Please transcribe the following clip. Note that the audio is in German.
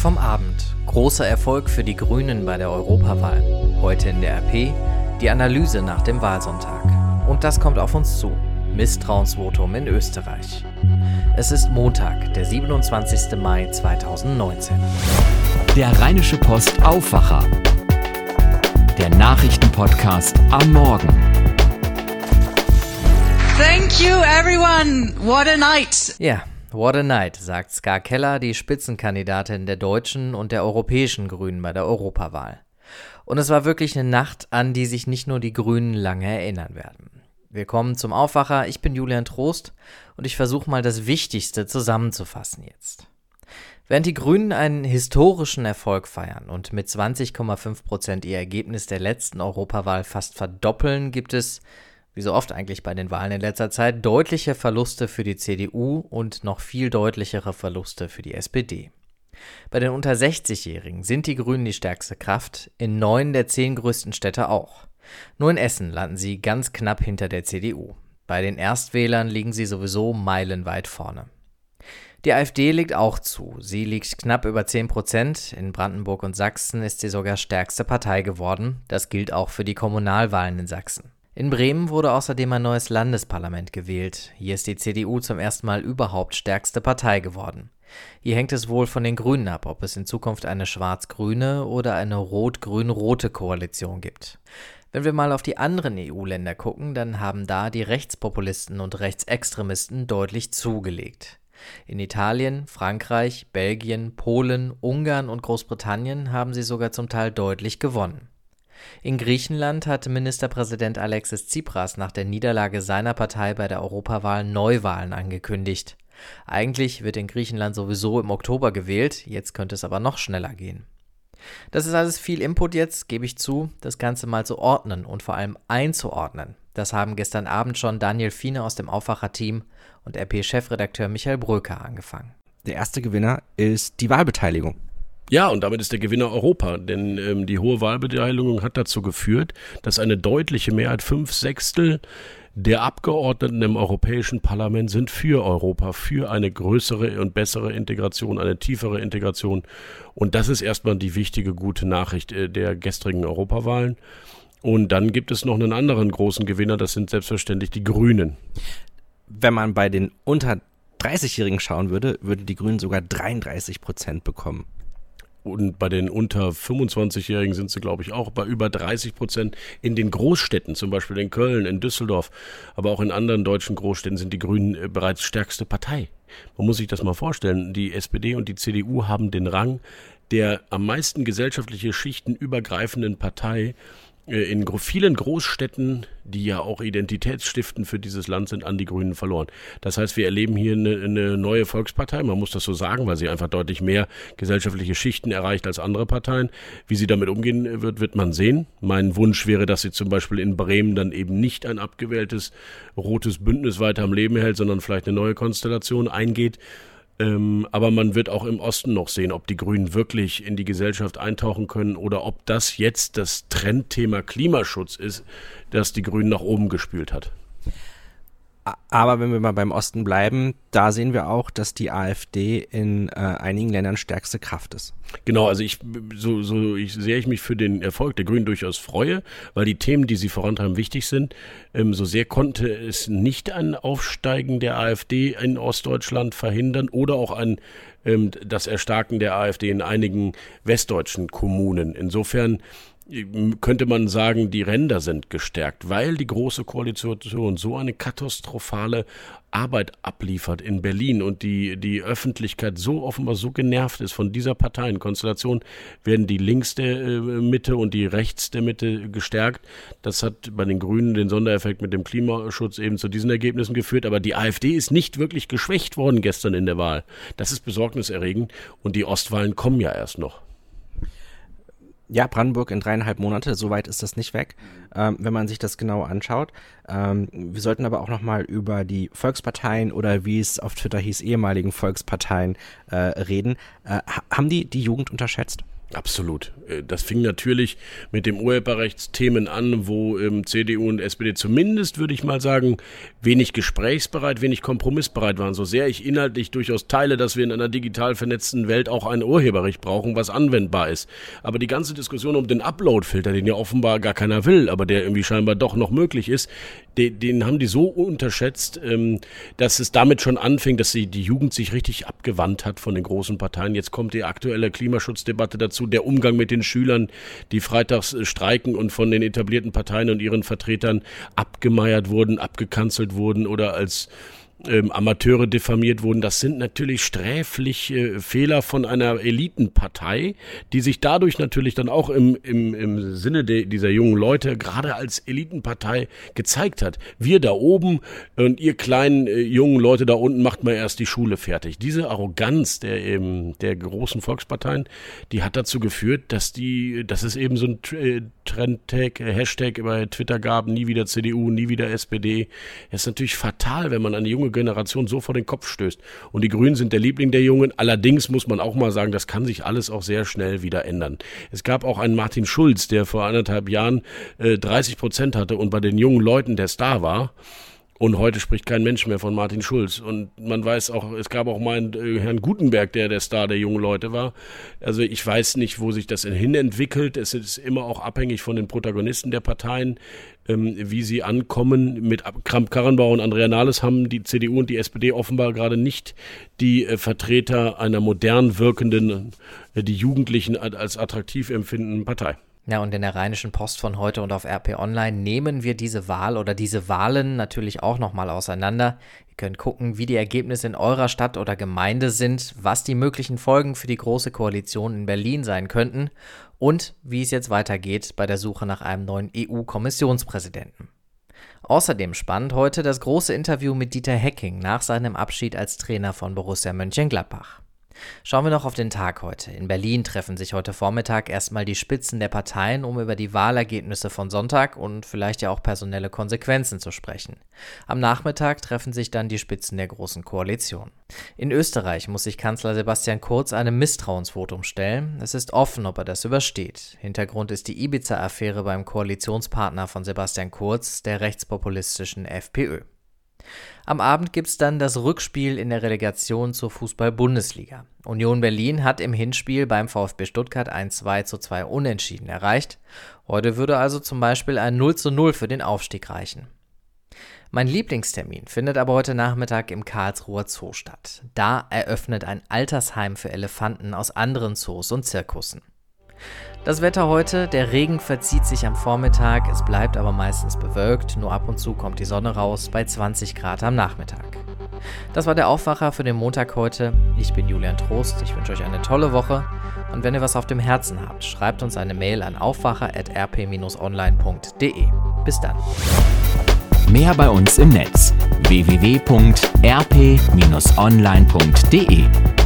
Vom Abend. Großer Erfolg für die Grünen bei der Europawahl. Heute in der RP die Analyse nach dem Wahlsonntag. Und das kommt auf uns zu. Misstrauensvotum in Österreich. Es ist Montag, der 27. Mai 2019. Der Rheinische Post Aufwacher. Der Nachrichtenpodcast am Morgen. Thank you everyone. What a night. Ja, What a night, sagt Ska Keller, die Spitzenkandidatin der deutschen und der europäischen Grünen bei der Europawahl. Und es war wirklich eine Nacht, an die sich nicht nur die Grünen lange erinnern werden. Willkommen zum Aufwacher, ich bin Julian Trost und ich versuche mal das Wichtigste zusammenzufassen jetzt. Während die Grünen einen historischen Erfolg feiern und mit 20,5 Prozent ihr Ergebnis der letzten Europawahl fast verdoppeln, gibt es wie so oft eigentlich bei den Wahlen in letzter Zeit, deutliche Verluste für die CDU und noch viel deutlichere Verluste für die SPD. Bei den unter 60-Jährigen sind die Grünen die stärkste Kraft, in neun der zehn größten Städte auch. Nur in Essen landen sie ganz knapp hinter der CDU. Bei den Erstwählern liegen sie sowieso meilenweit vorne. Die AfD liegt auch zu. Sie liegt knapp über 10 Prozent. In Brandenburg und Sachsen ist sie sogar stärkste Partei geworden. Das gilt auch für die Kommunalwahlen in Sachsen. In Bremen wurde außerdem ein neues Landesparlament gewählt. Hier ist die CDU zum ersten Mal überhaupt stärkste Partei geworden. Hier hängt es wohl von den Grünen ab, ob es in Zukunft eine schwarz-grüne oder eine rot-grün-rote Koalition gibt. Wenn wir mal auf die anderen EU-Länder gucken, dann haben da die Rechtspopulisten und Rechtsextremisten deutlich zugelegt. In Italien, Frankreich, Belgien, Polen, Ungarn und Großbritannien haben sie sogar zum Teil deutlich gewonnen. In Griechenland hat Ministerpräsident Alexis Tsipras nach der Niederlage seiner Partei bei der Europawahl Neuwahlen angekündigt. Eigentlich wird in Griechenland sowieso im Oktober gewählt, jetzt könnte es aber noch schneller gehen. Das ist alles viel Input jetzt, gebe ich zu, das Ganze mal zu ordnen und vor allem einzuordnen. Das haben gestern Abend schon Daniel Fiene aus dem Aufwacher-Team und RP-Chefredakteur Michael Bröker angefangen. Der erste Gewinner ist die Wahlbeteiligung. Ja, und damit ist der Gewinner Europa, denn ähm, die hohe Wahlbeteiligung hat dazu geführt, dass eine deutliche Mehrheit, fünf Sechstel der Abgeordneten im Europäischen Parlament sind für Europa, für eine größere und bessere Integration, eine tiefere Integration. Und das ist erstmal die wichtige, gute Nachricht äh, der gestrigen Europawahlen. Und dann gibt es noch einen anderen großen Gewinner, das sind selbstverständlich die Grünen. Wenn man bei den unter 30-Jährigen schauen würde, würden die Grünen sogar 33 Prozent bekommen. Und bei den unter 25-Jährigen sind sie, glaube ich, auch bei über 30 Prozent. In den Großstädten, zum Beispiel in Köln, in Düsseldorf, aber auch in anderen deutschen Großstädten sind die Grünen äh, bereits stärkste Partei. Man muss sich das mal vorstellen. Die SPD und die CDU haben den Rang der am meisten gesellschaftliche Schichten übergreifenden Partei in vielen Großstädten, die ja auch Identitätsstiften für dieses Land sind, an die Grünen verloren. Das heißt, wir erleben hier eine, eine, neue Volkspartei, man muss das so sagen, weil sie einfach deutlich mehr gesellschaftliche Schichten erreicht als andere Parteien. Wie sie damit umgehen wird, wird man sehen. Mein Wunsch wäre, dass sie zum Beispiel in Bremen dann eben nicht ein abgewähltes rotes Bündnis weiter am Leben hält, sondern vielleicht eine neue Konstellation eingeht. Ähm, aber man wird auch im Osten noch sehen, ob die Grünen wirklich in die Gesellschaft eintauchen können oder ob das jetzt das Trendthema Klimaschutz ist, das die Grünen nach oben gespült hat. Aber wenn wir mal beim Osten bleiben, da sehen wir auch, dass die AfD in äh, einigen Ländern stärkste Kraft ist. Genau, also ich so, so ich, sehr ich mich für den Erfolg der Grünen durchaus freue, weil die Themen, die sie vorantreiben, wichtig sind. Ähm, so sehr konnte es nicht ein Aufsteigen der AfD in Ostdeutschland verhindern oder auch ein ähm, das Erstarken der AfD in einigen westdeutschen Kommunen. Insofern könnte man sagen, die Ränder sind gestärkt, weil die Große Koalition so eine katastrophale Arbeit abliefert in Berlin und die, die Öffentlichkeit so offenbar so genervt ist von dieser Parteienkonstellation, werden die links der äh, Mitte und die rechts der Mitte gestärkt. Das hat bei den Grünen den Sondereffekt mit dem Klimaschutz eben zu diesen Ergebnissen geführt. Aber die AfD ist nicht wirklich geschwächt worden gestern in der Wahl. Das ist besorgniserregend und die Ostwahlen kommen ja erst noch. Ja, Brandenburg in dreieinhalb Monate, so weit ist das nicht weg, ähm, wenn man sich das genau anschaut. Ähm, wir sollten aber auch nochmal über die Volksparteien oder wie es auf Twitter hieß, ehemaligen Volksparteien äh, reden. Äh, haben die die Jugend unterschätzt? Absolut. Äh, das fing natürlich mit dem Urheberrechtsthemen an, wo ähm, CDU und SPD zumindest, würde ich mal sagen, wenig gesprächsbereit, wenig kompromissbereit waren. So sehr ich inhaltlich durchaus teile, dass wir in einer digital vernetzten Welt auch ein Urheberrecht brauchen, was anwendbar ist. Aber die ganze Diskussion um den Upload-Filter, den ja offenbar gar keiner will, aber der irgendwie scheinbar doch noch möglich ist, den, den haben die so unterschätzt, ähm, dass es damit schon anfing, dass sie, die Jugend sich richtig abgewandt hat von den großen Parteien. Jetzt kommt die aktuelle Klimaschutzdebatte dazu, der Umgang mit den Schülern, die freitags äh, streiken und von den etablierten Parteien und ihren Vertretern abgemeiert wurden, abgekanzelt wurden oder als ähm, Amateure diffamiert wurden. Das sind natürlich sträfliche Fehler von einer Elitenpartei, die sich dadurch natürlich dann auch im, im, im Sinne de, dieser jungen Leute gerade als Elitenpartei gezeigt hat. Wir da oben und ihr kleinen äh, jungen Leute da unten macht mal erst die Schule fertig. Diese Arroganz der, eben, der großen Volksparteien, die hat dazu geführt, dass die, dass es eben so ein äh, Trendtag, äh, Hashtag bei Twitter gab, nie wieder CDU, nie wieder SPD. Es ist natürlich fatal, wenn man eine junge Generation so vor den Kopf stößt. Und die Grünen sind der Liebling der Jungen. Allerdings muss man auch mal sagen, das kann sich alles auch sehr schnell wieder ändern. Es gab auch einen Martin Schulz, der vor anderthalb Jahren äh, 30 Prozent hatte und bei den jungen Leuten der Star war. Und heute spricht kein Mensch mehr von Martin Schulz. Und man weiß auch, es gab auch mal einen äh, Herrn Gutenberg, der der Star der jungen Leute war. Also ich weiß nicht, wo sich das hin entwickelt. Es ist immer auch abhängig von den Protagonisten der Parteien, ähm, wie sie ankommen. Mit Kramp-Karrenbauer und Andrea Nahles haben die CDU und die SPD offenbar gerade nicht die äh, Vertreter einer modern wirkenden, äh, die Jugendlichen als attraktiv empfindenden Partei. Ja, und in der Rheinischen Post von heute und auf RP Online nehmen wir diese Wahl oder diese Wahlen natürlich auch nochmal auseinander. Ihr könnt gucken, wie die Ergebnisse in eurer Stadt oder Gemeinde sind, was die möglichen Folgen für die Große Koalition in Berlin sein könnten und wie es jetzt weitergeht bei der Suche nach einem neuen EU-Kommissionspräsidenten. Außerdem spannend heute das große Interview mit Dieter Hecking nach seinem Abschied als Trainer von Borussia Mönchengladbach. Schauen wir noch auf den Tag heute. In Berlin treffen sich heute Vormittag erstmal die Spitzen der Parteien, um über die Wahlergebnisse von Sonntag und vielleicht ja auch personelle Konsequenzen zu sprechen. Am Nachmittag treffen sich dann die Spitzen der Großen Koalition. In Österreich muss sich Kanzler Sebastian Kurz einem Misstrauensvotum stellen. Es ist offen, ob er das übersteht. Hintergrund ist die Ibiza-Affäre beim Koalitionspartner von Sebastian Kurz, der rechtspopulistischen FPÖ. Am Abend gibt es dann das Rückspiel in der Relegation zur Fußball-Bundesliga. Union Berlin hat im Hinspiel beim VfB Stuttgart ein 2 zu 2 Unentschieden erreicht. Heute würde also zum Beispiel ein 0 zu 0 für den Aufstieg reichen. Mein Lieblingstermin findet aber heute Nachmittag im Karlsruher Zoo statt. Da eröffnet ein Altersheim für Elefanten aus anderen Zoos und Zirkussen. Das Wetter heute, der Regen verzieht sich am Vormittag, es bleibt aber meistens bewölkt, nur ab und zu kommt die Sonne raus bei 20 Grad am Nachmittag. Das war der Aufwacher für den Montag heute. Ich bin Julian Trost, ich wünsche euch eine tolle Woche und wenn ihr was auf dem Herzen habt, schreibt uns eine Mail an aufwacher.rp-online.de. Bis dann. Mehr bei uns im Netz www.rp-online.de